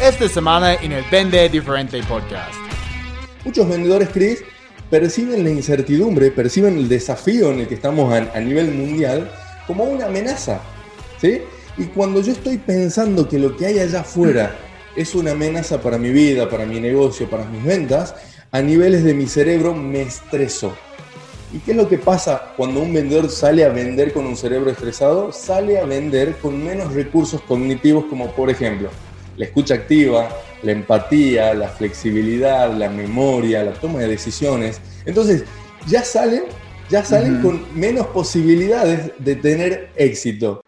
esta semana en el Vende Diferente Podcast. Muchos vendedores, Chris, perciben la incertidumbre, perciben el desafío en el que estamos a, nivel mundial como una amenaza. ¿sí? Y cuando yo estoy pensando que lo que hay allá afuera es una amenaza para mi vida, para mi negocio, para mis ventas, a niveles de mi cerebro me estreso. ¿Y qué es lo que pasa cuando un vendedor sale a vender con un cerebro estresado? Sale a vender con menos recursos cognitivos como por ejemplo la escucha activa, la empatía, la flexibilidad, la memoria, la toma de decisiones. Entonces, ya salen, ya salen con menos posibilidades de tener éxito.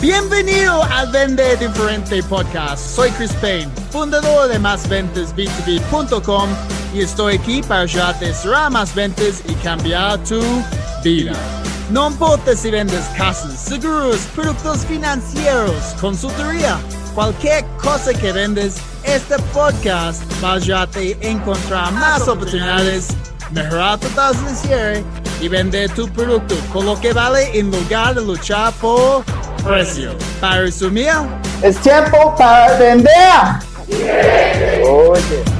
Bienvenido al Vende Diferente Podcast. Soy Chris Payne, fundador de másventasb2b.com y estoy aquí para ayudarte a cerrar más ventas y cambiar tu vida. No importa si vendes casas, seguros, productos financieros, consultoría, cualquier cosa que vendes, este podcast va a ayudarte a encontrar más oportunidades, mejorar tu tasa de cierre y vender tu producto con lo que vale en lugar de luchar por precio. Para resumir, es tiempo para vender. Oye.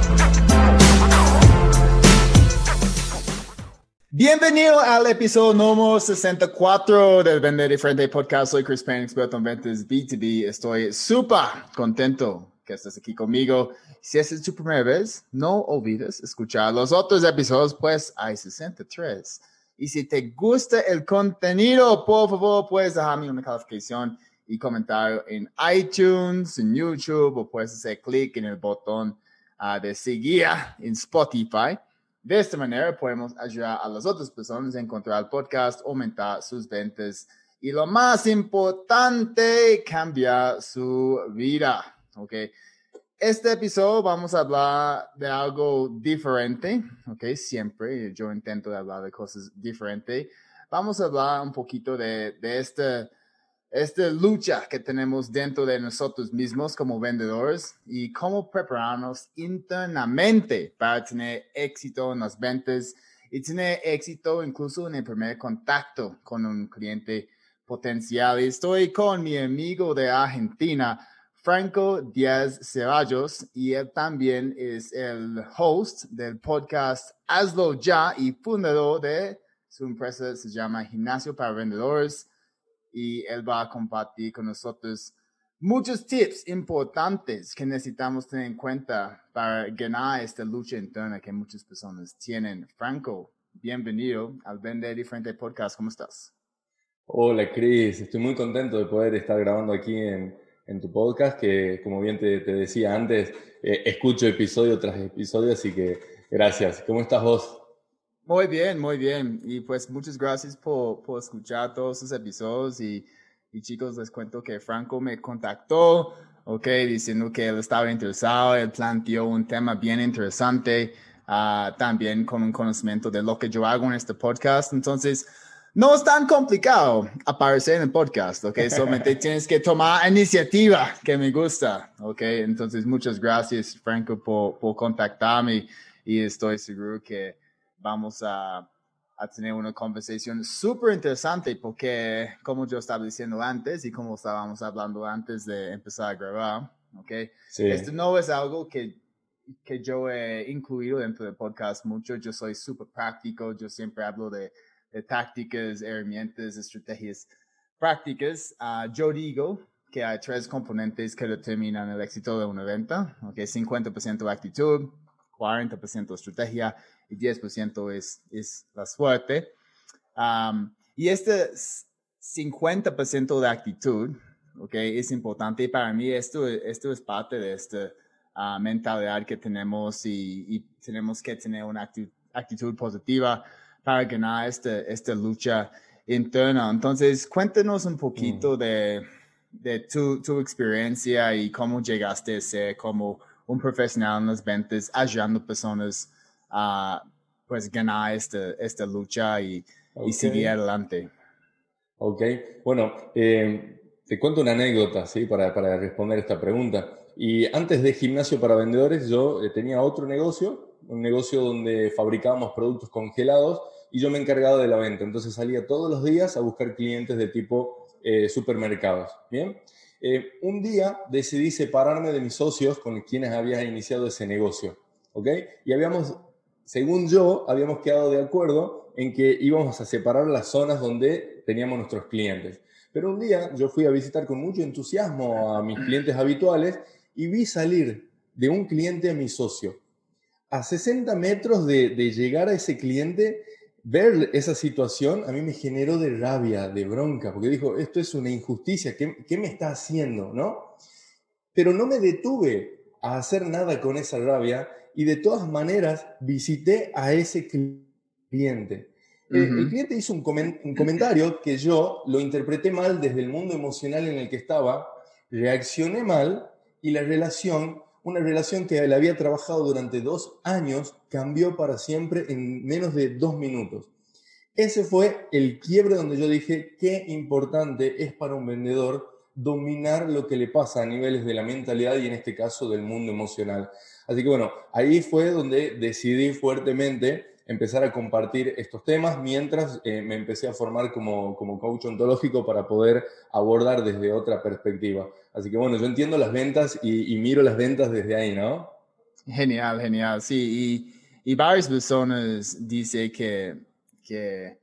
Bienvenido al episodio número 64 del Vender Diferente Podcast. Soy Chris Payne, experto en ventas B2B. Estoy súper contento que estés aquí conmigo. Si es tu primera vez, no olvides escuchar los otros episodios, pues hay 63. Y si te gusta el contenido, por favor, puedes dejarme una calificación y comentario en iTunes, en YouTube, o puedes hacer clic en el botón ah, de seguir en Spotify. De esta manera podemos ayudar a las otras personas a encontrar el podcast, aumentar sus ventas y lo más importante, cambiar su vida. ¿ok? Este episodio vamos a hablar de algo diferente, ¿ok? Siempre yo intento hablar de cosas diferentes. Vamos a hablar un poquito de, de este esta lucha que tenemos dentro de nosotros mismos como vendedores y cómo prepararnos internamente para tener éxito en las ventas y tener éxito incluso en el primer contacto con un cliente potencial. Estoy con mi amigo de Argentina, Franco Díaz Ceballos, y él también es el host del podcast Hazlo Ya y fundador de su empresa, se llama Gimnasio para Vendedores y él va a compartir con nosotros muchos tips importantes que necesitamos tener en cuenta para ganar esta lucha interna que muchas personas tienen. Franco, bienvenido al Vender Diferente Podcast. ¿Cómo estás? Hola, Cris. Estoy muy contento de poder estar grabando aquí en, en tu podcast, que como bien te, te decía antes, eh, escucho episodio tras episodio, así que gracias. ¿Cómo estás vos? Muy bien, muy bien. Y pues muchas gracias por, por escuchar todos esos episodios. Y, y, chicos, les cuento que Franco me contactó, ok, diciendo que él estaba interesado. Él planteó un tema bien interesante, uh, también con un conocimiento de lo que yo hago en este podcast. Entonces, no es tan complicado aparecer en el podcast, ok. Solamente tienes que tomar iniciativa, que me gusta, ok. Entonces, muchas gracias, Franco, por, por contactarme. Y estoy seguro que vamos a, a tener una conversación súper interesante porque, como yo estaba diciendo antes y como estábamos hablando antes de empezar a grabar, ¿ok? Esto no es algo que, que yo he incluido dentro del podcast mucho. Yo soy súper práctico, yo siempre hablo de, de tácticas, herramientas, estrategias prácticas. Uh, yo digo que hay tres componentes que determinan el éxito de una venta, ¿ok? 50% actitud, 40% estrategia y 10% es, es la suerte. y este 50% de actitud, okay, es importante para mí esto, esto es parte de esta ah, mentalidad que tenemos y, tenemos que tener una actitud, positiva para ganar esta, esta lucha interna. Entonces, cuéntenos un poquito mm. de, de tu, tu, experiencia y cómo llegaste a ser como un profesional en las ventas, ayudando personas a pues ganar esta, esta lucha y, y seguir adelante. Ok, bueno, eh, te cuento una anécdota, ¿sí? Para, para, responder esta pregunta. Y antes de gimnasio para vendedores, yo eh, tenía otro negocio, un negocio donde fabricábamos productos congelados y yo me encargaba de la venta. Entonces salía todos los días a buscar clientes de tipo eh, supermercados, ¿bien? Eh, un día decidí separarme de mis socios con quienes había iniciado ese negocio, ¿ok? Y habíamos, según yo, habíamos quedado de acuerdo en que íbamos a separar las zonas donde teníamos nuestros clientes. Pero un día yo fui a visitar con mucho entusiasmo a mis clientes habituales y vi salir de un cliente a mi socio. A 60 metros de, llegar a ese cliente, ver esa situación a mí me generó de rabia, de bronca, porque dijo, esto es una injusticia, ¿qué, qué me está haciendo? ¿no? Pero no me detuve a hacer nada con esa rabia y de todas maneras visité a ese cliente. Eh, el cliente hizo un, un, comentario que yo lo interpreté mal desde el mundo emocional en el que estaba, reaccioné mal y la relación una relación que él había trabajado durante dos años cambió para siempre en menos de dos minutos. Ese fue el quiebre donde yo dije qué importante es para un vendedor dominar lo que le pasa a niveles de la mentalidad y en este caso del mundo emocional. Así que bueno, ahí fue donde decidí fuertemente empezar a compartir estos temas mientras eh, me empecé a formar como, como coach ontológico para poder abordar desde otra perspectiva. Así que bueno, yo entiendo las ventas y, miro las ventas desde ahí, ¿no? Genial, genial, sí. Y, y varias personas dicen que, que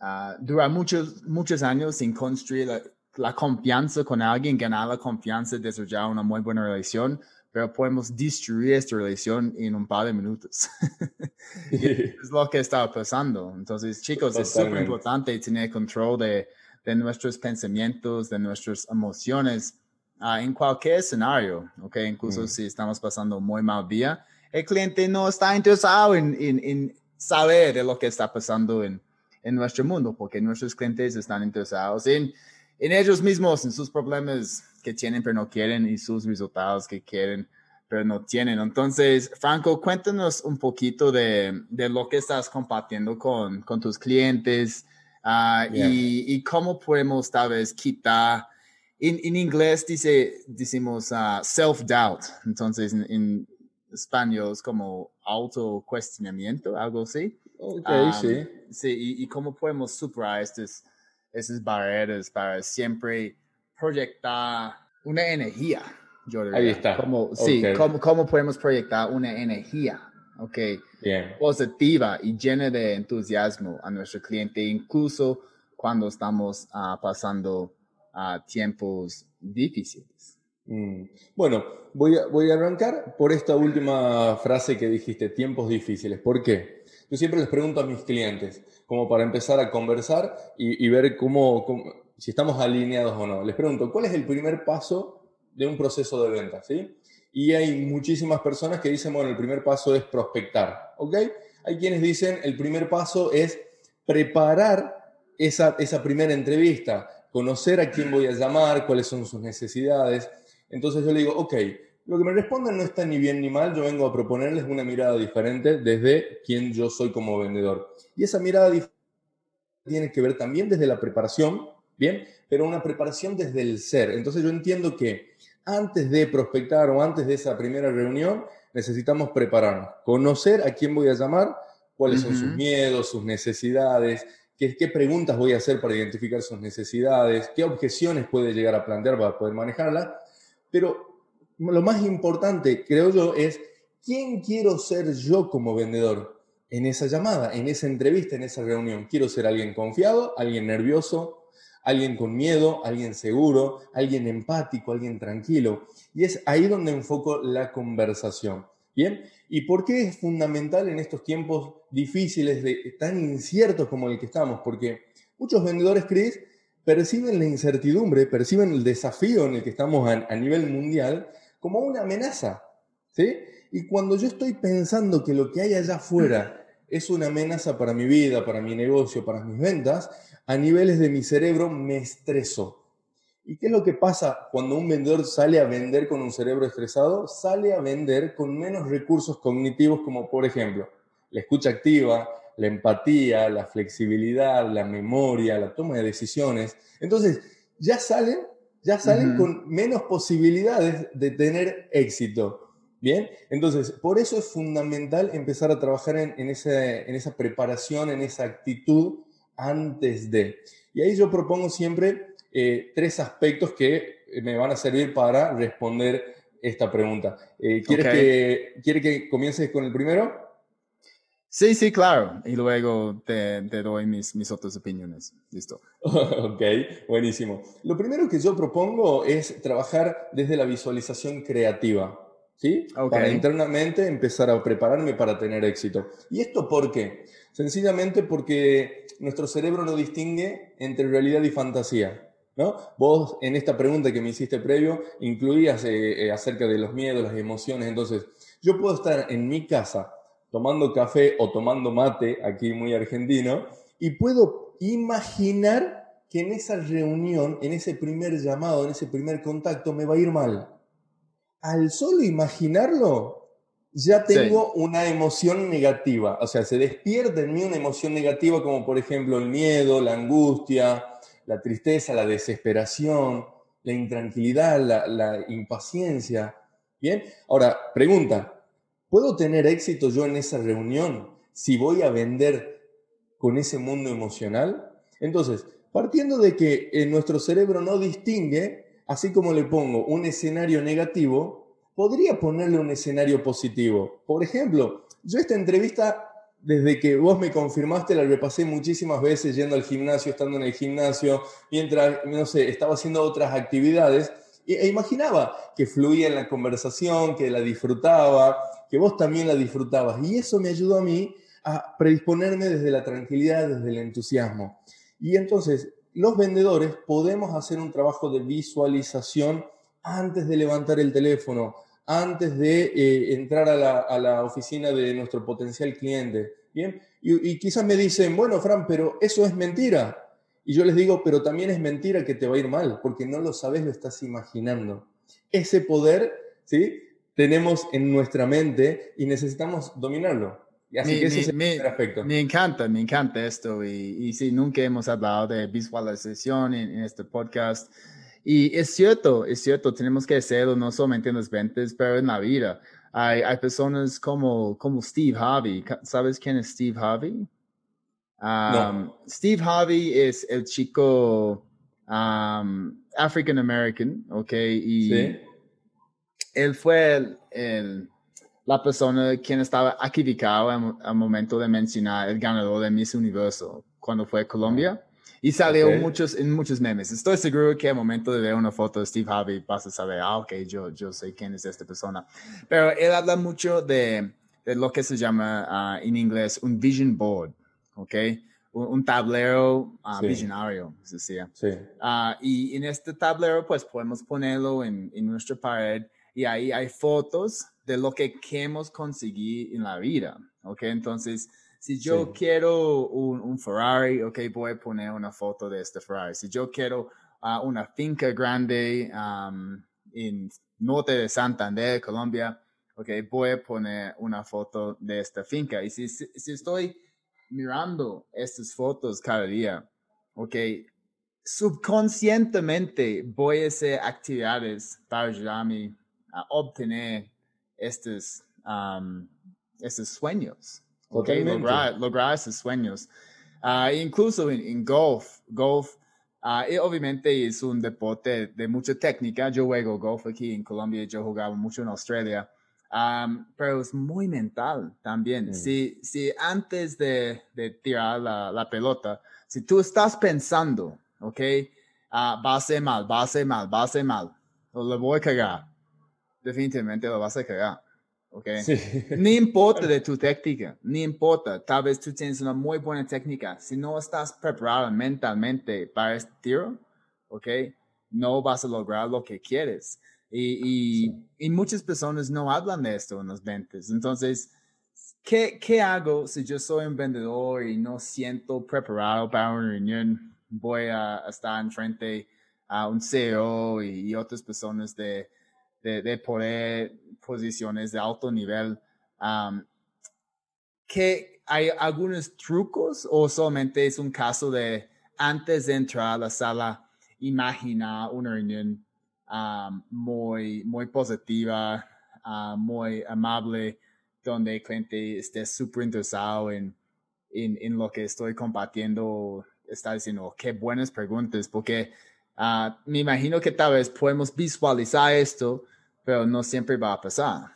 uh, dura muchos, muchos años sin construir la, la, confianza con alguien, ganar la confianza, desarrollar una muy buena relación, pero podemos destruir esta relación en un par de minutos. es lo que está pasando. Entonces, chicos, es súper importante tener control de, de, nuestros pensamientos, de nuestras emociones uh, en cualquier escenario, ¿ok? Incluso mm. si estamos pasando muy mal día, el cliente no está interesado en, en, en saber de lo que está pasando en, en nuestro mundo, porque nuestros clientes están interesados en, en ellos mismos, en sus problemas que tienen pero no quieren y sus resultados que quieren pero no tienen. Entonces, Franco, cuéntanos un poquito de, de lo que estás compartiendo con, con tus clientes uh, y, y, cómo podemos tal vez quitar, en, en inglés dice, decimos uh, self-doubt, entonces en, en, español es como auto-cuestionamiento, algo así. Ok, um, sí. Sí, y, y, cómo podemos superar estas, barreras para siempre proyectar una energía Ahí está. Como, Sí, cómo, cómo, podemos proyectar una energía okay, positiva y llena de entusiasmo a nuestro cliente, incluso cuando estamos uh, pasando uh, tiempos difíciles. Mm. Bueno, voy a, voy a arrancar por esta última frase que dijiste, tiempos difíciles. ¿Por qué? Yo siempre les pregunto a mis clientes, como para empezar a conversar y, y ver cómo, cómo, si estamos alineados o no. Les pregunto, ¿cuál es el primer paso de un proceso de venta, ¿sí? Y hay muchísimas personas que dicen, bueno, el primer paso es prospectar, ¿ok? Hay quienes dicen, el primer paso es preparar esa, esa primera entrevista, conocer a quién voy a llamar, cuáles son sus necesidades. Entonces yo le digo, ok, lo que me respondan no está ni bien ni mal, yo vengo a proponerles una mirada diferente desde quien yo soy como vendedor. Y esa mirada tiene que ver también desde la preparación, ¿bien? Pero una preparación desde el ser. Entonces yo entiendo que antes de prospectar o antes de esa primera reunión, necesitamos prepararnos, conocer a quién voy a llamar, cuáles son sus miedos, sus necesidades, qué, qué, preguntas voy a hacer para identificar sus necesidades, qué objeciones puede llegar a plantear para poder manejarlas. Pero lo más importante, creo yo, es quién quiero ser yo como vendedor en esa llamada, en esa entrevista, en esa reunión. Quiero ser alguien confiado, alguien nervioso, alguien con miedo, alguien seguro, alguien empático, alguien tranquilo. Y es ahí donde enfoco la conversación. Bien, ¿y por qué es fundamental en estos tiempos difíciles, de, tan inciertos como el que estamos? Porque muchos vendedores, Chris, perciben la incertidumbre, perciben el desafío en el que estamos a, a nivel mundial como una amenaza. ¿sí? Y cuando yo estoy pensando que lo que hay allá afuera es una amenaza para mi vida, para mi negocio, para mis ventas, a niveles de mi cerebro me estreso. ¿Y qué es lo que pasa cuando un vendedor sale a vender con un cerebro estresado? Sale a vender con menos recursos cognitivos como por ejemplo la escucha activa, la empatía, la flexibilidad, la memoria, la toma de decisiones. Entonces, ya salen, ya salen con menos posibilidades de tener éxito. Bien, entonces, por eso es fundamental empezar a trabajar en, en, en esa preparación, en esa actitud antes de. Y ahí yo propongo siempre eh, tres aspectos que me van a servir para responder esta pregunta. Eh, ¿quieres que, ¿Quiere que comiences con el primero? Sí, sí, claro. Y luego te, te doy mis, mis otras opiniones. Listo. ok, buenísimo. Lo primero que yo propongo es trabajar desde la visualización creativa. ¿Sí? Para internamente empezar a prepararme para tener éxito. ¿Y esto por qué? Sencillamente porque nuestro cerebro no distingue entre realidad y fantasía. ¿no? Vos en esta pregunta que me hiciste previo incluías eh, eh, acerca de los miedos, las emociones. Entonces, yo puedo estar en mi casa tomando café o tomando mate, aquí muy argentino, y puedo imaginar que en esa reunión, en ese primer llamado, en ese primer contacto, me va a ir mal. Al solo imaginarlo, ya tengo una emoción negativa. O sea, se despierta en mí una emoción negativa como por ejemplo el miedo, la angustia, la tristeza, la desesperación, la intranquilidad, la, la impaciencia. Bien, ahora, pregunta, ¿puedo tener éxito yo en esa reunión si voy a vender con ese mundo emocional? Entonces, partiendo de que en nuestro cerebro no distingue, así como le pongo un escenario negativo, podría ponerle un escenario positivo. Por ejemplo, yo esta entrevista desde que vos me confirmaste, la repasé muchísimas veces yendo al gimnasio, estando en el gimnasio, mientras, no sé, estaba haciendo otras actividades, e imaginaba que fluía en la conversación, que la disfrutaba, que vos también la disfrutabas. Y eso me ayudó a mí a predisponerme desde la tranquilidad, desde el entusiasmo. Y entonces, los vendedores podemos hacer un trabajo de visualización antes de levantar el teléfono, antes de eh, entrar a la, oficina de nuestro potencial cliente. Bien, y, y, quizás me dicen, bueno, Fran, pero eso es mentira. Y yo les digo, pero también es mentira que te va a ir mal, porque no lo sabes, lo estás imaginando. Ese poder, ¿sí? Tenemos en nuestra mente y necesitamos dominarlo. Así me, que ese me, es el aspecto. Me encanta, me encanta esto. Y, y sí, nunca hemos hablado de visualización en, en este podcast. Y es cierto, es cierto, tenemos que hacerlo no solamente en las ventas, pero en la vida. Hay, hay personas como, como Steve Harvey. ¿Sabes quién es Steve Harvey? Um, Steve Harvey es el chico um, African American, ¿ok? Y ¿Sí? él fue el, la persona quien estaba equivocado al momento de mencionar el ganador de Miss Universo cuando fue a Colombia. Y salió muchos, en muchos memes. Estoy seguro que al momento de ver una foto de Steve Harvey vas a saber, ah, ok, yo, yo sé quién es esta persona. Pero él habla mucho de, de lo que se llama uh, en inglés un vision board, ok? Un, un tablero uh, sí. visionario, se decía. Sí. Uh, y en este tablero, pues podemos ponerlo en, en nuestra pared y ahí hay fotos de lo que queremos conseguir en la vida, ok? Entonces, si yo sí. quiero un, un, Ferrari, ok, voy a poner una foto de este Ferrari. Si yo quiero uh, una finca grande um, en norte de Santander, Colombia, ok, voy a poner una foto de esta finca. Y si, si, si estoy mirando estas fotos cada día, ok, subconscientemente voy a hacer actividades para ayudarme a obtener estos, um, estos sueños. Okay, lograr, lograr esos sueños. Uh, incluso en, en, golf, golf, uh, y obviamente es un deporte de mucha técnica. Yo juego golf aquí en Colombia, yo jugaba mucho en Australia, um, pero es muy mental también. Mm. Si, si antes de, de tirar la, la, pelota, si tú estás pensando, ok, uh, va a ser mal, va a ser mal, va a ser mal, o lo voy a cagar, definitivamente lo vas a cagar. Okay. Sí. Ni importa de tu técnica, ni importa. Tal vez tú tienes una muy buena técnica. Si no estás preparado mentalmente para este tiro, ok, no vas a lograr lo que quieres. Y, y, sí. y muchas personas no hablan de esto en las ventas. Entonces, ¿qué, ¿qué hago si yo soy un vendedor y no siento preparado para una reunión? Voy a, a estar enfrente a un CEO y, y otras personas de, de, de poder posiciones de alto nivel. Um, que hay algunos trucos o solamente es un caso de antes de entrar a la sala imaginar una reunión um, muy, muy positiva, uh, muy amable, donde el cliente esté súper interesado en, en, en, lo que estoy compartiendo, está diciendo, qué buenas preguntas, porque Ah, me imagino que tal vez podemos visualizar esto, pero no siempre va a pasar.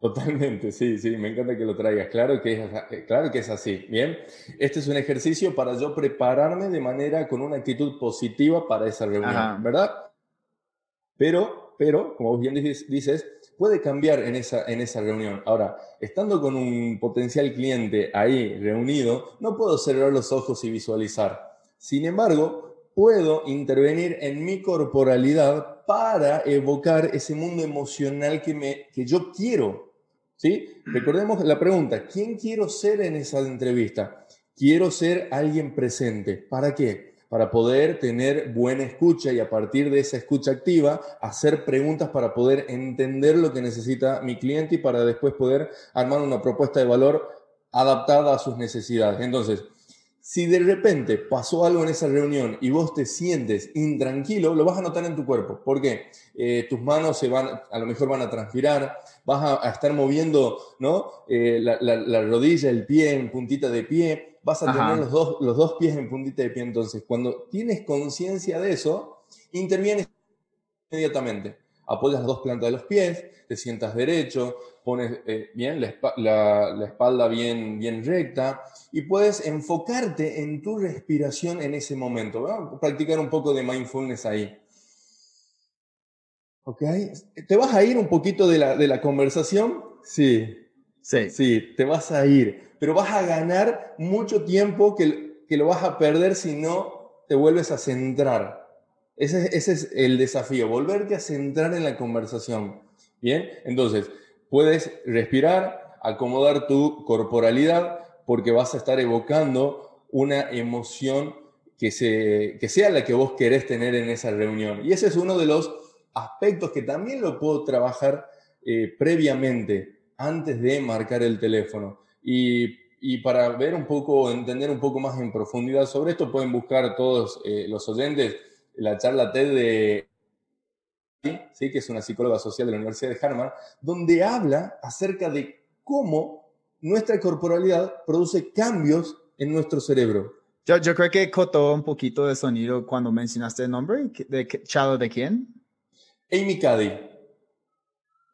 Totalmente, sí, sí, me encanta que lo traigas. Claro que, es, eh, claro que es así. Bien, este es un ejercicio para yo prepararme de manera con una actitud positiva para esa reunión, ¿verdad? Pero, pero, como bien dices, puede cambiar en esa, en esa reunión. Ahora, estando con un potencial cliente ahí reunido, no puedo cerrar los ojos y visualizar. Sin embargo, puedo intervenir en mi corporalidad para evocar ese mundo emocional que, me, que yo quiero ¿Sí? Recordemos la pregunta, ¿quién quiero ser en esa entrevista? Quiero ser alguien presente. ¿Para qué? Para poder tener buena escucha y a partir de esa escucha activa hacer preguntas para poder entender lo que necesita mi cliente y para después poder armar una propuesta de valor adaptada a sus necesidades. Entonces, si de repente pasó algo en esa reunión y vos te sientes intranquilo, lo vas a notar en tu cuerpo. ¿Por qué? Eh, tus manos se van, a lo mejor van a transpirar, vas a, estar moviendo ¿no? Eh, la, rodilla, el pie en puntita de pie, vas a tener los dos, los dos pies en puntita de pie. Entonces, cuando tienes conciencia de eso, intervienes inmediatamente. Apoyas las dos plantas de los pies, te sientas derecho, pones eh, bien la, espalda bien, bien recta y puedes enfocarte en tu respiración en ese momento. Practicar un poco de mindfulness ahí. ¿Ok? ¿Te vas a ir un poquito de la, de la conversación? Sí. Sí. Sí, te vas a ir. Pero vas a ganar mucho tiempo que, que lo vas a perder si no te vuelves a centrar. Ese, ese es el desafío, volverte a centrar en la conversación. Bien, entonces, puedes respirar, acomodar tu corporalidad, porque vas a estar evocando una emoción que, se, que sea la que vos querés tener en esa reunión. Y ese es uno de los aspectos que también lo puedo trabajar eh, previamente, antes de marcar el teléfono. Y, para ver un poco, entender un poco más en profundidad sobre esto, pueden buscar todos eh, los oyentes la charla TED de ¿sí? que es una psicóloga social de la Universidad de Harvard, donde habla acerca de cómo nuestra corporalidad produce cambios en nuestro cerebro. Yo, yo creo que cotó un poquito de sonido cuando mencionaste el nombre. ¿De Chalo de quién? Amy Cuddy.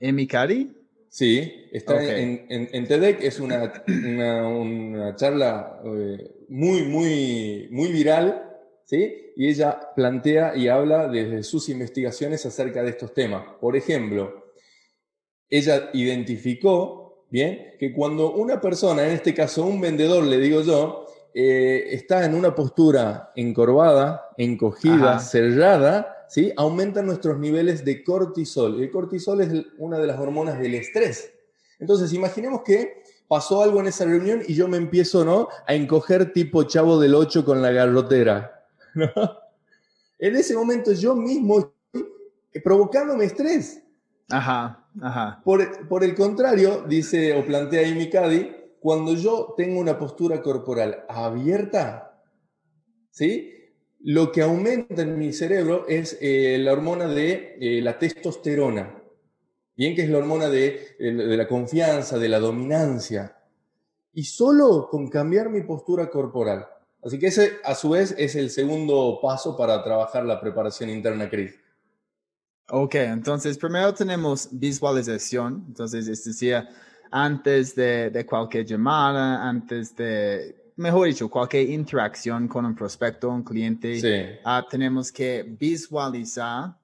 ¿Amy Cuddy? Sí, está en, en, TEDx, es una, una, charla eh, muy, muy, muy viral, ¿sí? y ella plantea y habla desde sus investigaciones acerca de estos temas. Por ejemplo, ella identificó, bien, que cuando una persona, en este caso un vendedor, le digo yo, eh, está en una postura encorvada, encogida, cerrada, ¿sí? aumentan nuestros niveles de cortisol. El cortisol es una de las hormonas del estrés. Entonces, imaginemos que pasó algo en esa reunión y yo me empiezo ¿no? a encoger tipo chavo del 8 con la garrotera. En ese momento yo mismo estoy provocándome estrés. Ajá, ajá. Por, el contrario, dice o plantea Amy Cuddy, cuando yo tengo una postura corporal abierta, ¿sí? Lo que aumenta en mi cerebro es eh, la hormona de eh, la testosterona. Bien que es la hormona de, de la confianza, de la dominancia. Y solo con cambiar mi postura corporal, Así que ese, a su vez, es el segundo paso para trabajar la preparación interna, Chris. Ok, entonces primero tenemos visualización. Entonces, es decir, antes de, cualquier llamada, antes de, mejor dicho, cualquier interacción con un prospecto, un cliente, ah, tenemos que visualizar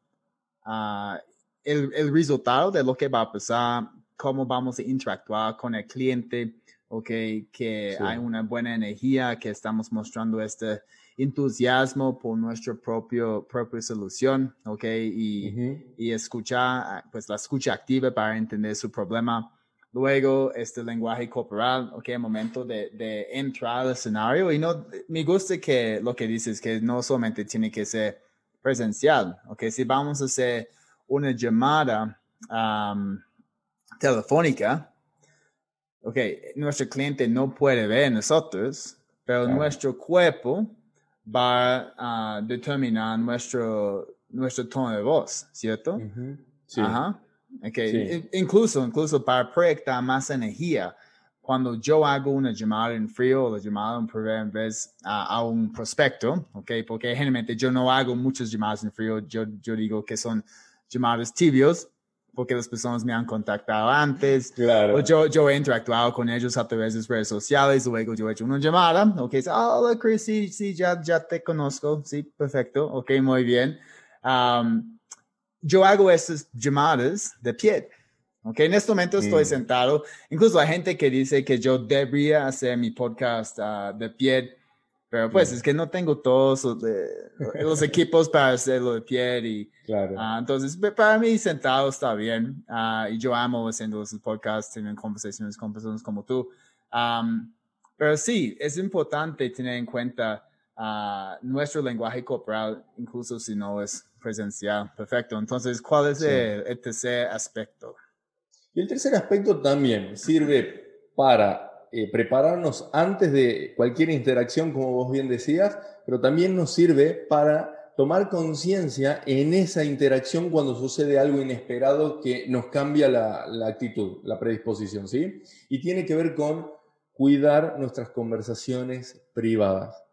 ah, el, el resultado de lo que va a pasar, cómo vamos a interactuar con el cliente, okay, que hay una buena energía, que estamos mostrando este entusiasmo por nuestra propio, propia solución, ok, y, y escuchar, pues la escucha activa para entender su problema. Luego, este lenguaje corporal, ok, momento de, de, entrar al escenario. Y no, me gusta que lo que dices, que no solamente tiene que ser presencial, ok, si vamos a hacer una llamada telefónica, ok, nuestro cliente no puede ver nosotros, pero nuestro cuerpo va a determinar nuestro, nuestro tono de voz, ¿cierto? Sí. Ajá. Okay. Incluso, incluso para proyectar más energía, cuando yo hago una llamada en frío o la llamada en primera vez a, un prospecto, ¿ok? Porque generalmente yo no hago muchas llamadas en frío, yo, yo digo que son llamadas tibios, porque las personas me han contactado antes, claro. o yo, yo he interactuado con ellos a través de redes sociales, luego yo he hecho una llamada, ok, oh, hola Chris, sí, sí, ya, ya te conozco, sí, perfecto, ok, muy bien. Um, yo hago esas llamadas de pie, ok, en este momento estoy mm. sentado, incluso hay gente que dice que yo debería hacer mi podcast uh, de pie, pero pues es que no tengo todos los, equipos para hacerlo de pie y claro. Ah, entonces para mí sentado está bien ah, y yo amo haciendo los podcasts, teniendo conversaciones con personas como tú. pero sí, es importante tener en cuenta uh, nuestro lenguaje corporal, incluso si no es presencial. Perfecto. Entonces, ¿cuál es el tercer aspecto? Y el tercer aspecto también sirve para eh, prepararnos antes de cualquier interacción, como vos bien decías, pero también nos sirve para tomar conciencia en esa interacción cuando sucede algo inesperado que nos cambia la, la actitud, la predisposición, ¿sí? Y tiene que ver con cuidar nuestras conversaciones privadas.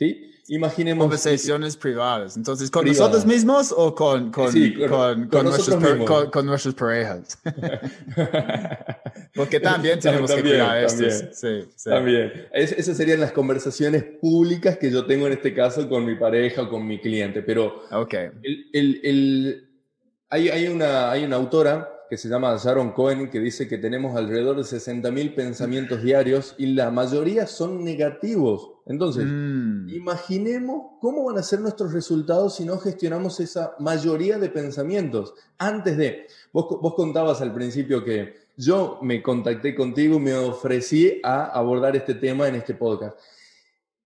¿Sí? Imaginemos. Conversaciones privadas. Entonces, ¿con nosotros mismos o con, con, con, con, nuestros, con nuestras parejas? Porque también tenemos que cuidar también, Sí, sí. También. esas serían las conversaciones públicas que yo tengo en este caso con mi pareja o con mi cliente. Pero okay. el, el, hay, hay, una, hay una autora que se llama Sharon Cohen, que dice que tenemos alrededor de 60.000 pensamientos diarios y la mayoría son negativos. Entonces, mm. imaginemos cómo van a ser nuestros resultados si no gestionamos esa mayoría de pensamientos. Antes de, vos, vos contabas al principio que yo me contacté contigo y me ofrecí a abordar este tema en este podcast.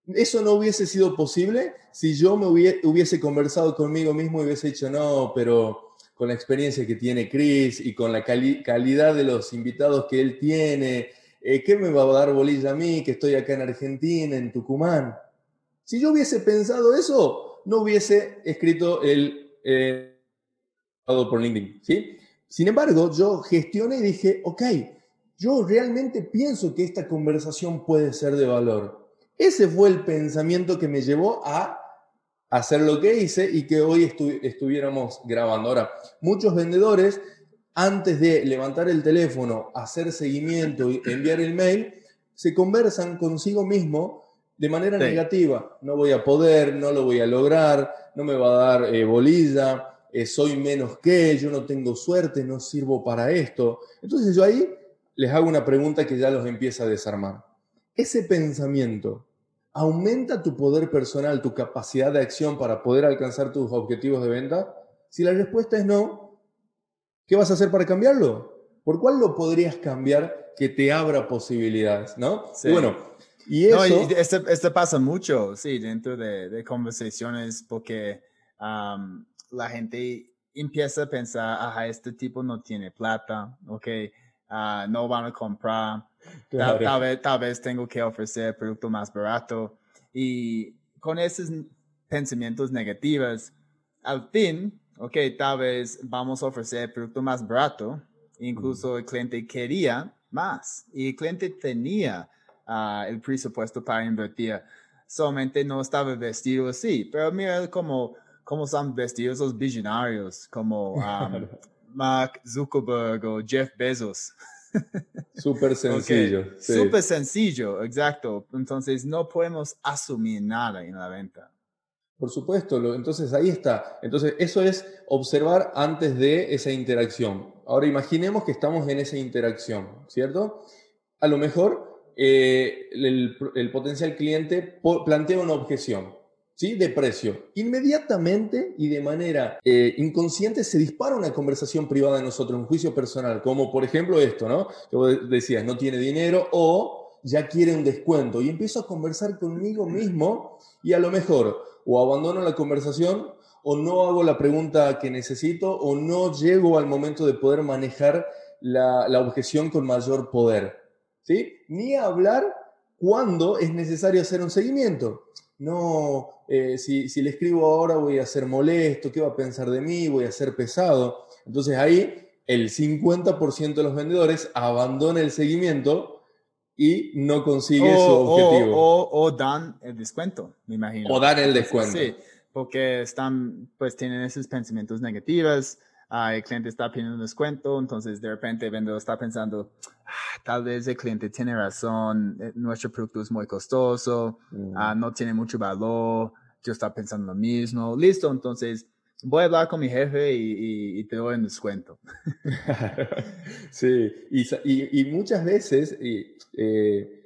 Eso no hubiese sido posible si yo me hubiese conversado conmigo mismo y hubiese dicho, no, pero con la experiencia que tiene Chris y con la calidad de los invitados que él tiene, eh, ¿qué me va a dar bolilla a mí que estoy acá en Argentina, en Tucumán? Si yo hubiese pensado eso, no hubiese escrito el eh, por LinkedIn, ¿sí? Sin embargo, yo gestioné y dije, ok, yo realmente pienso que esta conversación puede ser de valor. Ese fue el pensamiento que me llevó a hacer lo que hice y que hoy estuviéramos grabando. Ahora, muchos vendedores, antes de levantar el teléfono, hacer seguimiento y enviar el mail, se conversan consigo mismo de manera negativa. No voy a poder, no lo voy a lograr, no me va a dar eh, bolilla, eh, soy menos que, yo no tengo suerte, no sirvo para esto. Entonces yo ahí les hago una pregunta que ya los empieza a desarmar. Ese pensamiento ¿Aumenta tu poder personal, tu capacidad de acción para poder alcanzar tus objetivos de venta? Si la respuesta es no, ¿qué vas a hacer para cambiarlo? ¿Por cuál lo podrías cambiar que te abra posibilidades? ¿No? Sí. bueno, y eso... No, esto, pasa mucho, sí, dentro de, conversaciones porque la gente empieza a pensar, ajá, este tipo no tiene plata, ok, uh, no van a comprar Tal, vez, tal vez tengo que ofrecer producto más barato. Y con esos pensamientos negativos, al fin, ok, tal vez vamos a ofrecer producto más barato. Incluso el cliente quería más y el cliente tenía ah, el presupuesto para invertir. Solamente no estaba vestido así. Pero mira cómo, cómo son vestidos los visionarios, como um, Mark Zuckerberg o Jeff Bezos. Súper sencillo. Súper sencillo, exacto. Entonces no podemos asumir nada en la venta. Por supuesto, entonces ahí está. Entonces eso es observar antes de esa interacción. Ahora imaginemos que estamos en esa interacción, ¿cierto? A lo mejor eh, el potencial cliente plantea una objeción. ¿Sí? de precio. Inmediatamente y de manera eh, inconsciente se dispara una conversación privada de nosotros, un juicio personal, como por ejemplo esto, ¿no? Que vos decías, no tiene dinero o ya quiere un descuento. Y empiezo a conversar conmigo mismo y a lo mejor o abandono la conversación o no hago la pregunta que necesito o no llego al momento de poder manejar la, la objeción con mayor poder. ¿Sí? Ni hablar cuando es necesario hacer un seguimiento no, eh, si, le escribo ahora voy a ser molesto, ¿qué va a pensar de mí? Voy a ser pesado. Entonces ahí el 50% de los vendedores abandona el seguimiento y no consigue su objetivo. O, o, dan el descuento, me imagino. O dan el descuento. Sí, porque están, pues tienen esos pensamientos negativos. El cliente está pidiendo un descuento, entonces de repente el vendedor está pensando, ah, tal vez el cliente tiene razón, eh, nuestro producto es muy costoso, mm. ah, no tiene mucho valor, yo estaba pensando lo mismo, listo, entonces voy a hablar con mi jefe y, te doy un descuento. sí, y, muchas veces eh,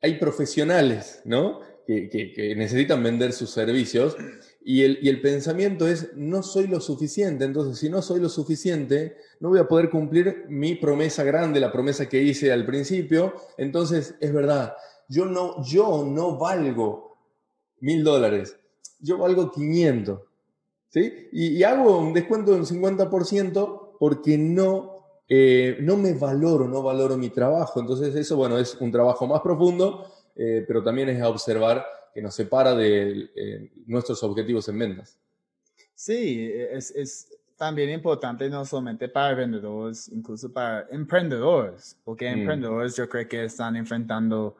hay profesionales, ¿no? Que, necesitan vender sus servicios y el, pensamiento es, no soy lo suficiente, entonces si no soy lo suficiente, no voy a poder cumplir mi promesa grande, la promesa que hice al principio, entonces es verdad, yo no, yo no valgo mil dólares, yo valgo 500. ¿sí? Y, hago un descuento de un 50% porque no, eh, no me valoro, no valoro mi trabajo. Entonces eso, bueno, es un trabajo más profundo, eh, pero también es a observar que nos separa de eh, nuestros objetivos en ventas. Sí, es, es, también importante no solamente para vendedores, incluso para emprendedores, porque mm. emprendedores yo creo que están enfrentando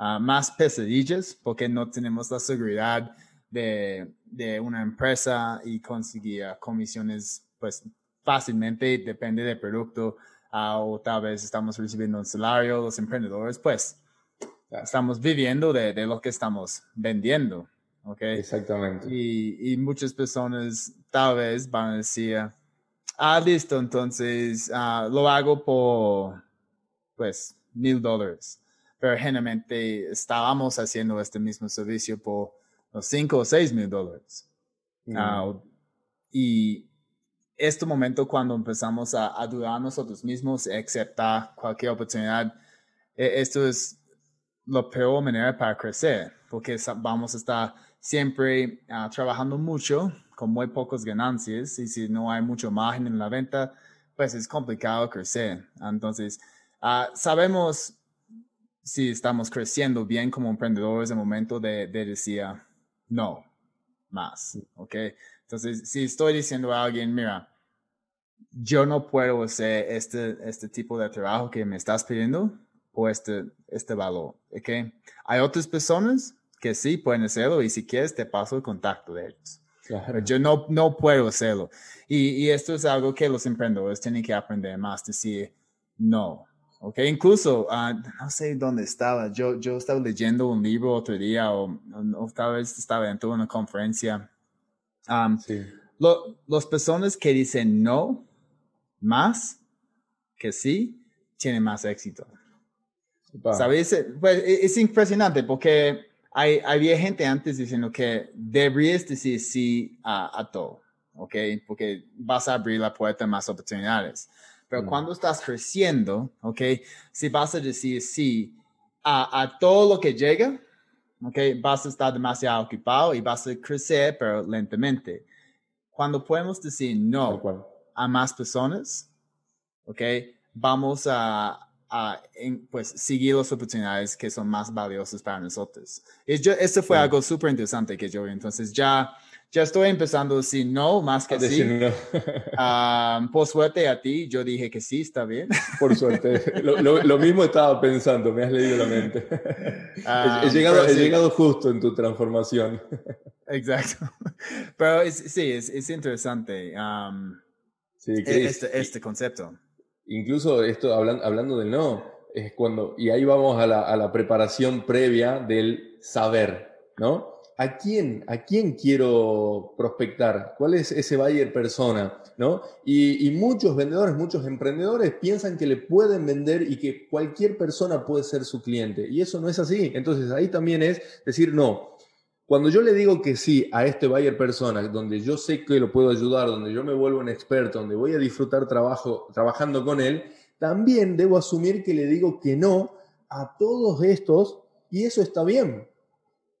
uh, más pesadillas porque no tenemos la seguridad de, de una empresa y conseguir comisiones pues fácilmente, depende del producto, ah, o tal vez estamos recibiendo un salario, los emprendedores, pues estamos viviendo de, de lo que estamos vendiendo. Okay. Exactamente. Y, y, muchas personas tal vez van a decir, ah, listo, entonces ah, lo hago por, pues, mil dólares. Pero generalmente estábamos haciendo este mismo servicio por 5 o 6 mil dólares. Ah, y este momento cuando empezamos a, a dudar nosotros mismos, aceptar cualquier oportunidad, e, esto es la peor manera para crecer, porque vamos a estar siempre ah, trabajando mucho con muy pocas ganancias y si no hay mucho margen en la venta, pues es complicado crecer. Entonces, uh, sabemos si estamos creciendo bien como emprendedores en el momento de, de decir, no, más, ¿ok? Entonces, si estoy diciendo a alguien, mira, yo no puedo hacer este, este tipo de trabajo que me estás pidiendo por este, este valor, ¿ok? Hay otras personas que sí pueden hacerlo y si quieres te paso el contacto de ellos. Yo no, no puedo hacerlo. Y, y, esto es algo que los emprendedores tienen que aprender más, decir no, Ok, incluso, uh, no sé dónde estaba, yo, yo estaba leyendo un libro otro día o, o, tal vez estaba en una conferencia. Um, sí. lo, las personas que dicen no más que sí, tienen más éxito. ¿Sabes? Pues, e, es impresionante porque hay, había gente antes diciendo que deberías decir sí a, a todo, ¿ok? Porque vas a abrir la puerta a más oportunidades. Pero mm. cuando estás creciendo, ¿ok? Si vas a decir sí a, a, todo lo que llega, ¿ok? Vas a estar demasiado ocupado y vas a crecer, pero lentamente. Cuando podemos decir no a más personas, ¿ok? Vamos a, a pues, seguir las oportunidades que son más valiosas para nosotros. Y yo, esto fue algo súper interesante que yo vi. Entonces ya ya estoy empezando a decir no más que sí. No. por suerte a ti, yo dije que sí, está bien. Por suerte. Lo, mismo estaba pensando, me has leído la mente. he, llegado, he llegado justo en tu transformación. Exacto. Pero sí, es, es interesante sí, e, este, este, concepto. Incluso esto, hablando, hablando del no, es cuando, y ahí vamos a la, preparación previa del saber, ¿no? ¿a quién, a quién quiero prospectar? ¿Cuál es ese buyer persona? ¿no? Y, muchos vendedores, muchos emprendedores piensan que le pueden vender y que cualquier persona puede ser su cliente. Y eso no es así. Entonces ahí también es decir, no. Cuando yo le digo que sí a este buyer persona, donde yo sé que lo puedo ayudar, donde yo me vuelvo un experto, donde voy a disfrutar trabajo, trabajando con él, también debo asumir que le digo que no a todos estos y eso está bien.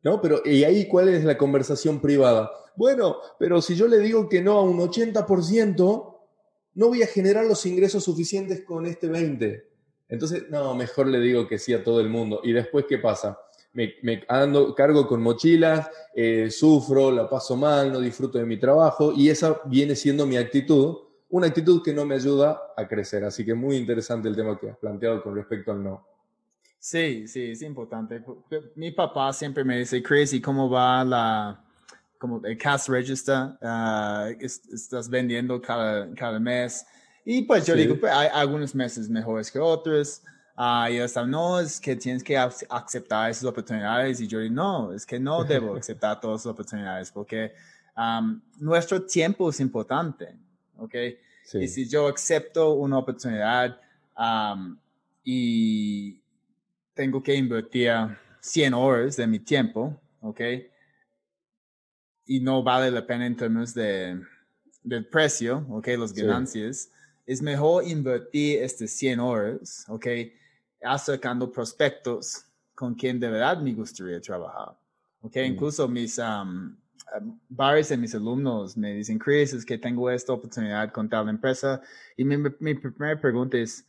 ¿No? Pero, ¿y ahí cuál es la conversación privada? Bueno, pero si yo le digo que no a un 80%, no voy a generar los ingresos suficientes con este 20%. Entonces, no, mejor le digo que sí a todo el mundo. ¿Y después qué pasa? Me, me ando, cargo con mochilas, eh, sufro, la paso mal, no disfruto de mi trabajo y esa viene siendo mi actitud, una actitud que no me ayuda a crecer. Así que muy interesante el tema que has planteado con respecto al no. Sí, sí, es importante. Mi papá siempre me dice, Chris, ¿y cómo va la, como el cash register? Ah, estás vendiendo cada, cada mes. Y pues yo digo, pues, hay algunos meses mejores que otros. Uh, y hasta no, es que tienes que aceptar esas oportunidades. Y yo digo, no, es que no debo aceptar todas las oportunidades porque nuestro tiempo es importante. ¿Ok? Y si yo acepto una oportunidad y tengo que invertir 100 horas de mi tiempo, ¿ok? Y no vale la pena en términos de, del precio, ¿ok? Los ganancias. Es mejor invertir estas 100 horas, ¿ok? Acercando prospectos con quien de verdad me gustaría trabajar, ¿ok? Mm. Incluso mis, varios de mis alumnos me dicen, Chris, es que tengo esta oportunidad con tal empresa. Y mi, mi primera pregunta es,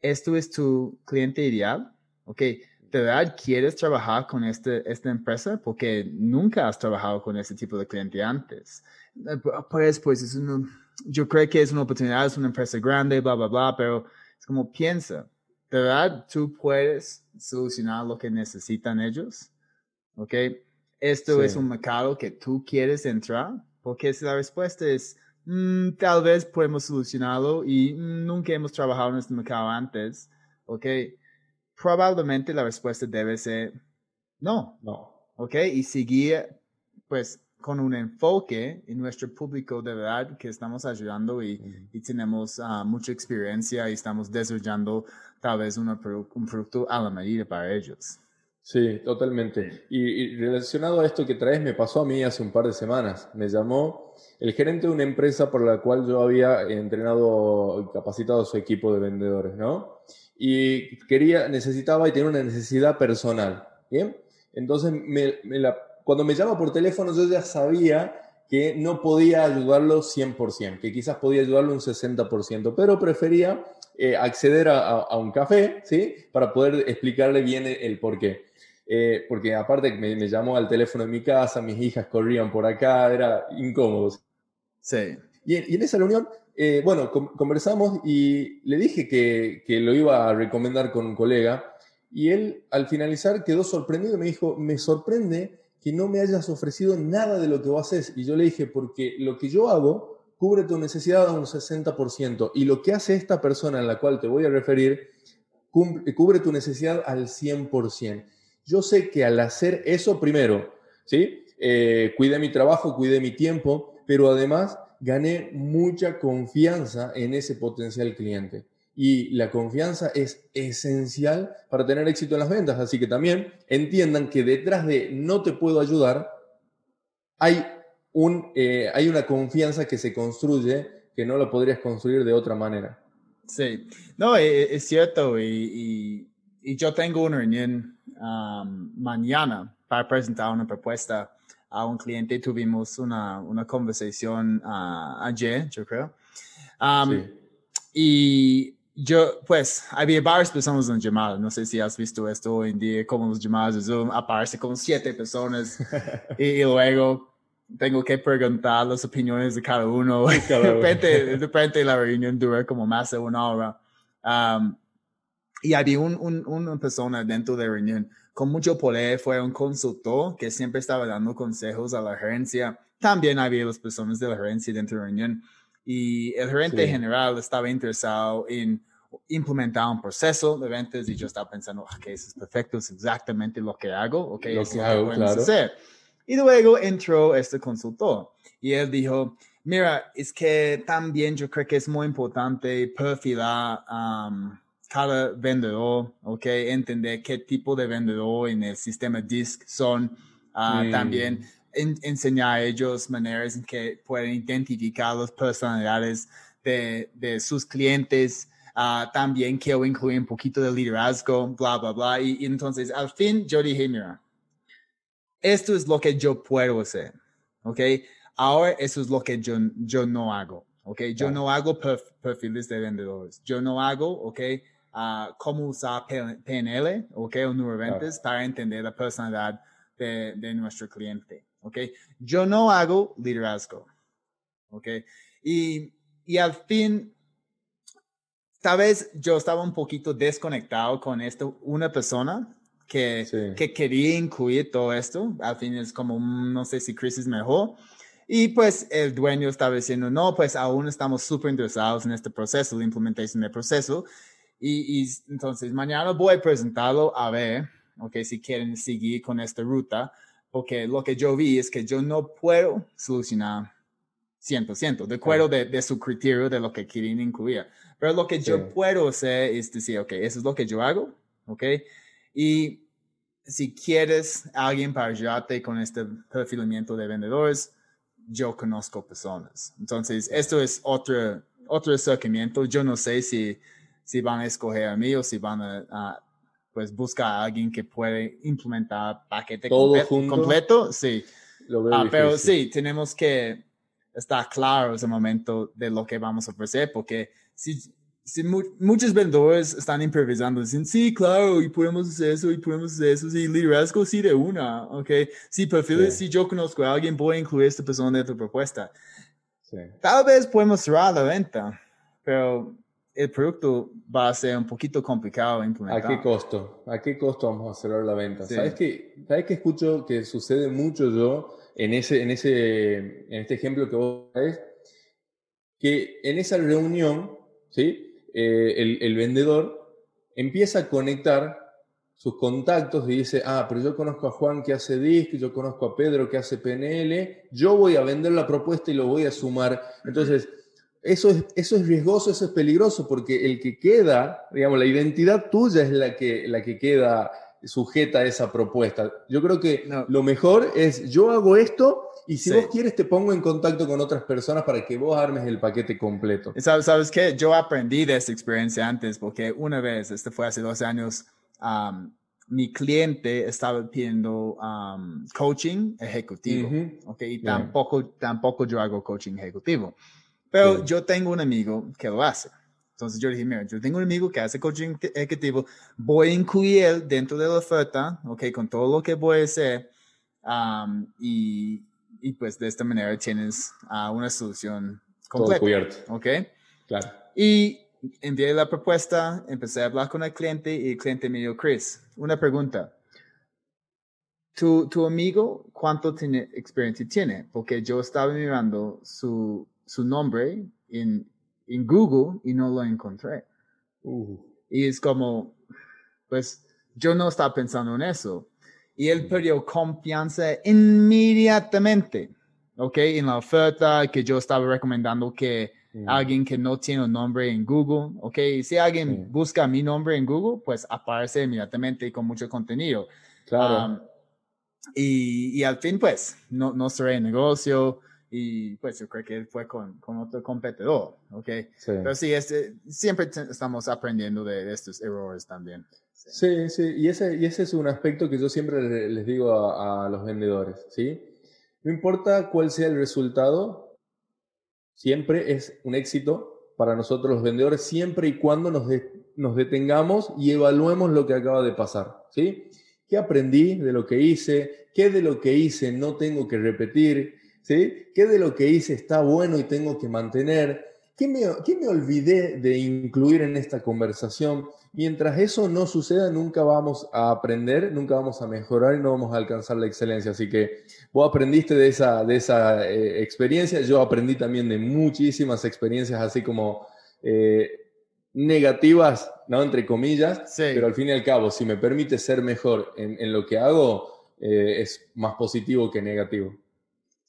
¿esto es tu cliente ideal? ¿Ok? ¿De verdad quieres trabajar con este, esta empresa? Porque nunca has trabajado con este tipo de cliente antes. Eh, pues, pues, es uno, yo creo que es una oportunidad, es una empresa grande, bla, bla, bla, pero es como piensa, ¿de verdad tú puedes solucionar lo que necesitan ellos? ¿Ok? esto es un mercado que tú quieres entrar, porque si la respuesta es, mm, tal vez podemos solucionarlo y nunca hemos trabajado en este mercado antes, ¿ok? Probablemente la respuesta debe ser no. No. ¿Ok? Y seguir, pues, con un enfoque en nuestro público de verdad que estamos ayudando y, y tenemos ah, mucha experiencia y estamos desarrollando tal vez un producto a la medida para ellos. Sí, totalmente. Y, relacionado a esto que traes, me pasó a mí hace un par de semanas. Me llamó el gerente de una empresa por la cual yo había entrenado y capacitado a su equipo de vendedores, ¿no? Y quería, necesitaba y tenía una necesidad personal, ¿bien? Entonces, cuando me llama por teléfono, yo ya sabía que no podía ayudarlo 100%, que quizás podía ayudarlo un 60%, pero prefería eh, acceder a, a, un café, ¿sí? Para poder explicarle bien el, el porqué. Eh, porque aparte me, me, llamó al teléfono de mi casa, mis hijas corrían por acá, era incómodo. Sí. Y, en esa reunión, eh, bueno, conversamos y le dije que, que, lo iba a recomendar con un colega y él al finalizar quedó sorprendido y me dijo, me sorprende que no me hayas ofrecido nada de lo que vos haces. Y yo le dije, porque lo que yo hago cubre tu necesidad a un 60% y lo que hace esta persona en la cual te voy a referir cubre tu necesidad al 100%. Yo sé que al hacer eso primero, ¿sí? Eh, cuidé mi trabajo, cuidé mi tiempo, pero además gané mucha confianza en ese potencial cliente. Y la confianza es esencial para tener éxito en las ventas. Así que también entiendan que detrás de no te puedo ayudar, hay, un, eh, hay una confianza que se construye que no la podrías construir de otra manera. Sí, no, e, es, cierto. y, y yo tengo una reunión um, mañana para presentar una propuesta a un cliente. Tuvimos una, una conversación uh, ayer, yo creo. Um, sí. Y yo, pues, había varias personas en llamada. No sé si has visto esto hoy en día, como los llamadas de Zoom aparece con siete personas y, luego tengo que preguntar las opiniones de cada uno. de, repente, de repente la reunión dura como más de una hora. Um, y había un, un, una persona dentro de la reunión con mucho poder, fue un consultor que siempre estaba dando consejos a la gerencia. También había las personas de la gerencia dentro de la reunión. Y el gerente general estaba interesado en implementar un proceso de ventas y yo estaba pensando, ok, eso es perfecto, es exactamente lo que hago, ok, lo que hago, claro. hacer. Y luego entró este consultor y él dijo, mira, es que también yo creo que es muy importante perfilar um, cada vendedor, ¿ok? Entender qué tipo de vendedor en el sistema DISC son. Ah, también enseñar a ellos maneras en que pueden identificar las personalidades de, de sus clientes. Uh, también quiero incluir un poquito de liderazgo, bla, bla, bla. Y, entonces, al fin, yo dije, mira, esto es lo que yo puedo hacer, ¿ok? Ahora, eso es lo que yo, yo no hago, ¿ok? Yo no hago perfiles de vendedores. Yo no hago, ¿ok? uh, cómo usar PNL, ¿ok? O neuroventas para entender la personalidad de, de, nuestro cliente, ¿ok? Yo no hago liderazgo, ¿ok? Y, y al fin, tal vez yo estaba un poquito desconectado con esto, una persona que, que quería incluir todo esto, al fin es como, no sé si Chris es mejor, y pues el dueño estaba diciendo, no, pues aún estamos súper interesados en este proceso, la implementación del proceso, y, y, entonces mañana voy a presentarlo a ver, ok, si quieren seguir con esta ruta, porque lo que yo vi es que yo no puedo solucionar 100%, de acuerdo de, de, su criterio de lo que quieren incluir. Pero lo que yo puedo hacer es decir, ok, eso es lo que yo hago, ok, y si quieres alguien para ayudarte con este perfilamiento de vendedores, yo conozco personas. Entonces, esto es otro, otro acercamiento. Yo no sé si, si van a escoger a mí o si van a, pues buscar a alguien que puede implementar paquete completo, completo. Sí. Ah, pero sí, tenemos que estar claros el momento de lo que vamos a ofrecer, porque si, si muchos vendedores están improvisando, dicen, sí, claro, y podemos hacer eso, y podemos hacer eso, sí, liderazgo sí de una, ok, sí, perfiles, si yo conozco a alguien, voy a incluir a esta persona en tu propuesta. Tal vez podemos cerrar la venta, pero el producto va a ser un poquito complicado de implementar. ¿A qué costo? ¿A qué costo vamos a cerrar la venta? ¿Sabes qué? ¿Sabes qué escucho que sucede mucho yo en ese, en ese, en este ejemplo que vos traes? Que en esa reunión, ¿sí? Eh, el, vendedor empieza a conectar sus contactos y dice, ah, pero yo conozco a Juan que hace DISC, yo conozco a Pedro que hace PNL, yo voy a vender la propuesta y lo voy a sumar. Entonces, eso es, eso es riesgoso, eso es peligroso, porque el que queda, digamos, la identidad tuya es la que, la que queda sujeta a esa propuesta. Yo creo que lo mejor es, yo hago esto y si vos quieres, te pongo en contacto con otras personas para que vos armes el paquete completo. ¿Sabes, ¿Sabes qué? Yo aprendí de esta experiencia antes porque una vez, este fue hace dos años, mi cliente estaba pidiendo coaching ejecutivo, ¿ok? Y tampoco, tampoco yo hago coaching ejecutivo. Pero yo tengo un amigo que lo hace. Entonces yo dije, mira, yo tengo un amigo que hace coaching ejecutivo, voy a incluir dentro de la oferta, ok, con todo lo que voy a hacer. y, y pues de esta manera tienes uh, una solución completa. Todo cubierto. ¿Ok? Claro. Y envié la propuesta, empecé a hablar con el cliente y el cliente me dijo, Chris, una pregunta. ¿Tu, tu amigo cuánto tiene, experiencia tiene? Porque yo estaba mirando su, su nombre en, en Google y no lo encontré. Uh. Y es como, pues yo no estaba pensando en eso y él perdió confianza inmediatamente, ¿ok? En la oferta que yo estaba recomendando que mm. alguien que no tiene un nombre en Google, ¿ok? Si alguien busca mi nombre en Google, pues aparece inmediatamente con mucho contenido. Claro. Um, y, y, al fin, pues, no, no el negocio y pues yo creo que fue con, con otro competidor, ¿ok? Sí. Pero sí, este, siempre estamos aprendiendo de estos errores también. Sí, sí, y ese, y ese es un aspecto que yo siempre les digo a, los vendedores, ¿sí? No importa cuál sea el resultado, siempre es un éxito para nosotros los vendedores, siempre y cuando nos, nos detengamos y evaluemos lo que acaba de pasar, ¿sí? ¿Qué aprendí de lo que hice? ¿Qué de lo que hice no tengo que repetir? ¿Sí? ¿Qué de lo que hice está bueno y tengo que mantener? ¿Qué me, qué me olvidé de incluir en esta conversación? Mientras eso no suceda, nunca vamos a aprender, nunca vamos a mejorar y no vamos a alcanzar la excelencia. Así que vos aprendiste de esa, de esa eh, experiencia, yo aprendí también de muchísimas experiencias así como eh, negativas, ¿no? Entre comillas, pero al fin y al cabo, si me permite ser mejor en, lo que hago, eh, es más positivo que negativo.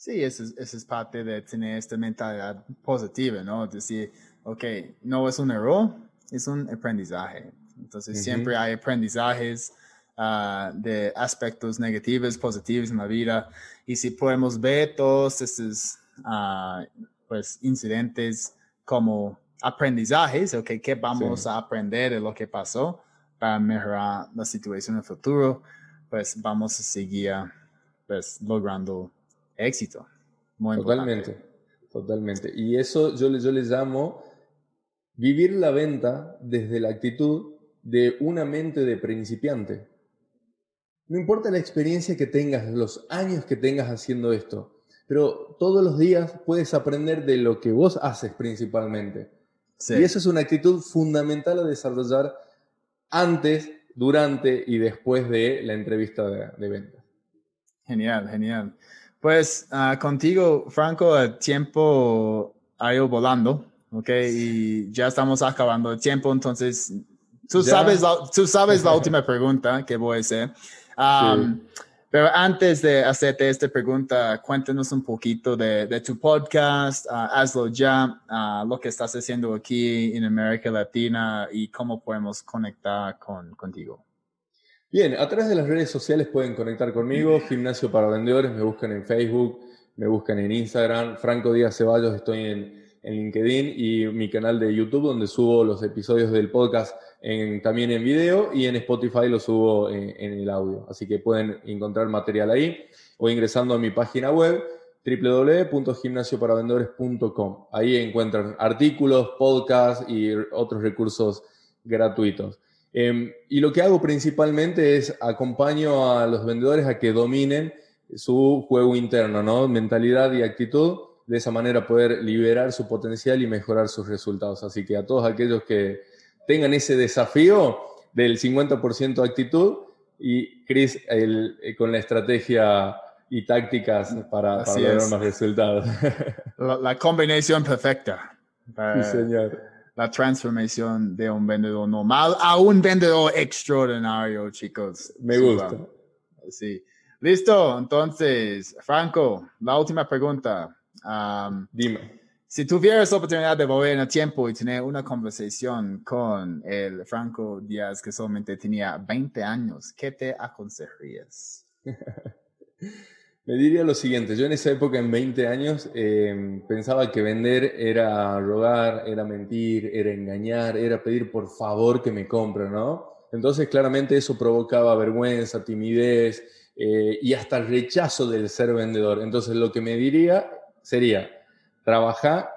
Sí, eso es, es parte de tener esta mentalidad positiva, ¿no? Decir, ok, no es un error, es un aprendizaje. Entonces, siempre hay aprendizajes ah, de aspectos negativos, positivos en la vida. Y si podemos ver todos estos uh, pues, incidentes como aprendizajes, okay, ¿qué vamos a aprender de lo que pasó para mejorar la situación en el futuro? Pues vamos a seguir pues, logrando éxito. Muy totalmente, totalmente. Y eso yo, yo le llamo Vivir la venta desde la actitud de una mente de principiante. No importa la experiencia que tengas, los años que tengas haciendo esto, pero todos los días puedes aprender de lo que vos haces principalmente. Y esa es una actitud fundamental a desarrollar antes, durante y después de la entrevista de, venta. Genial, genial. Pues ah, contigo, Franco, el tiempo ha ido volando, ¿ok? Y ya estamos acabando el tiempo, entonces tú sabes, la, tú sabes la última pregunta que voy a hacer. Pero antes de hacerte esta pregunta, cuéntanos un poquito de, tu podcast, ah, hazlo ya, ah, lo que estás haciendo aquí en América Latina y cómo podemos conectar con, contigo. Bien, a través de las redes sociales pueden conectar conmigo, Gimnasio para Vendedores, me buscan en Facebook, me buscan en Instagram, Franco Díaz Ceballos, estoy en, en LinkedIn y mi canal de YouTube donde subo los episodios del podcast también en video y en Spotify lo subo en, el audio. Así que pueden encontrar material ahí o ingresando a mi página web www.gimnasioparavendedores.com. Ahí encuentran artículos, podcasts y otros recursos gratuitos. Em, y lo que hago principalmente es acompaño a los vendedores a que dominen su juego interno, ¿no? Mentalidad y actitud. De esa manera poder liberar su potencial y mejorar sus resultados. Así que a todos aquellos que tengan ese desafío del 50% actitud y Chris eh, con la estrategia y tácticas para, para lograr más resultados. La, combinación perfecta. Para La transformación de un vendedor normal a un vendedor extraordinario, chicos. Me gusta. Sí. Listo. Entonces, Franco, la última pregunta. Dime. Si tuvieras oportunidad de volver en el tiempo y tener una conversación con el Franco Díaz que solamente tenía 20 años, ¿qué te aconsejarías? Me diría lo siguiente, yo en esa época, en 20 años, em, pensaba que vender era rogar, era mentir, era engañar, era pedir por favor que me compren, ¿no? Entonces claramente eso provocaba vergüenza, timidez eh, y hasta el rechazo del ser vendedor. Entonces lo que me diría sería, Trabaja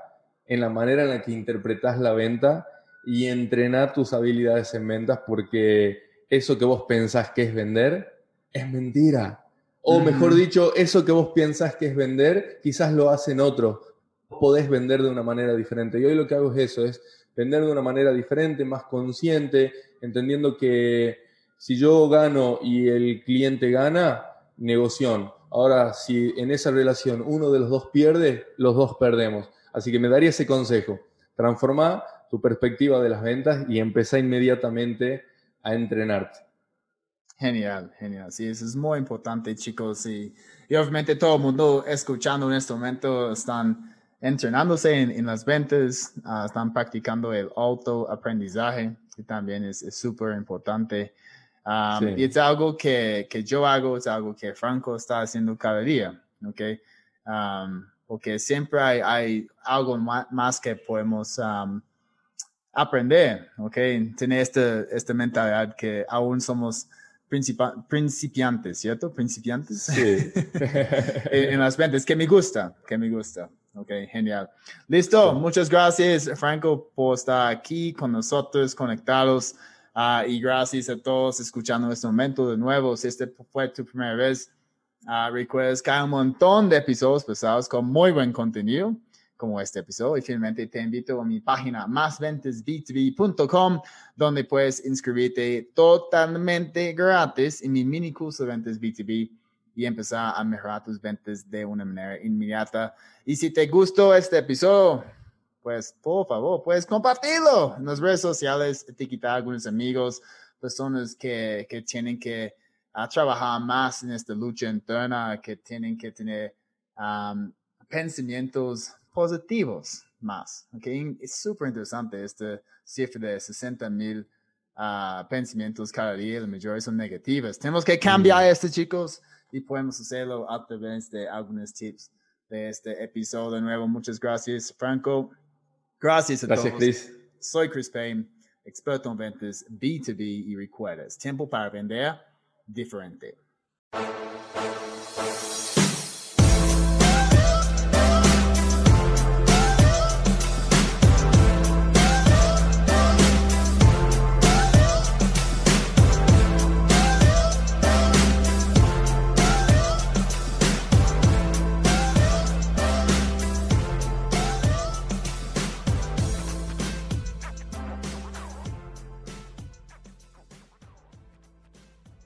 en la manera en la que interpretas la venta y entrenar tus habilidades en ventas porque eso que vos pensás que es vender es mentira. O mejor dicho, eso que vos piensas que es vender, quizás lo hacen otros. Podés vender de una manera diferente. Y hoy lo que hago es eso, es vender de una manera diferente, más consciente, entendiendo que si yo gano y el cliente gana, negoción. Ahora, si en esa relación uno de los dos pierde, los dos perdemos. Así que me daría ese consejo. Transforma tu perspectiva de las ventas y empezá inmediatamente a entrenarte. Genial, genial. Sí, eso es muy importante, chicos. Y, obviamente todo el mundo escuchando en este momento están entrenándose en, las ventas, ah, están practicando el autoaprendizaje, que también es súper importante. Um, y es algo que, que, yo hago, es algo que Franco está haciendo cada día, ¿ok? Um, porque siempre hay, hay algo más, que podemos um, aprender, ¿ok? Tener esta, esta mentalidad que aún somos principiantes, ¿cierto? Principiantes. Sí. en, las ventas, que me gusta, que me gusta. Ok, genial. Listo, muchas gracias, Franco, por estar aquí con nosotros, conectados. Ah, y gracias a todos escuchando este momento de nuevo. Si este fue tu primera vez, uh, recuerda que hay un montón de episodios pesados con muy buen contenido, como este episodio. Y finalmente te invito a mi página másventasb2b.com, donde puedes inscribirte totalmente gratis en mi mini curso de ventas B2B y empezar a mejorar tus ventas de una manera inmediata. Y si te gustó este episodio, pues por favor, puedes compartirlo en las redes sociales, etiquetar a algunos amigos, personas que, que tienen que ah, trabajar más en esta lucha interna, que tienen que tener pensamientos positivos más. ¿okay? Es súper interesante esta cifra de 60 mil ah, pensamientos cada día, la mayoría son negativas. Tenemos que cambiar esto, chicos, y podemos hacerlo a través de algunos tips de este episodio. De nuevo, muchas gracias, Franco. Gracias a Gracias, todos. Chris. Soy Chris Payne, experto en ventas B2B y recuerdas, tiempo para vender diferente.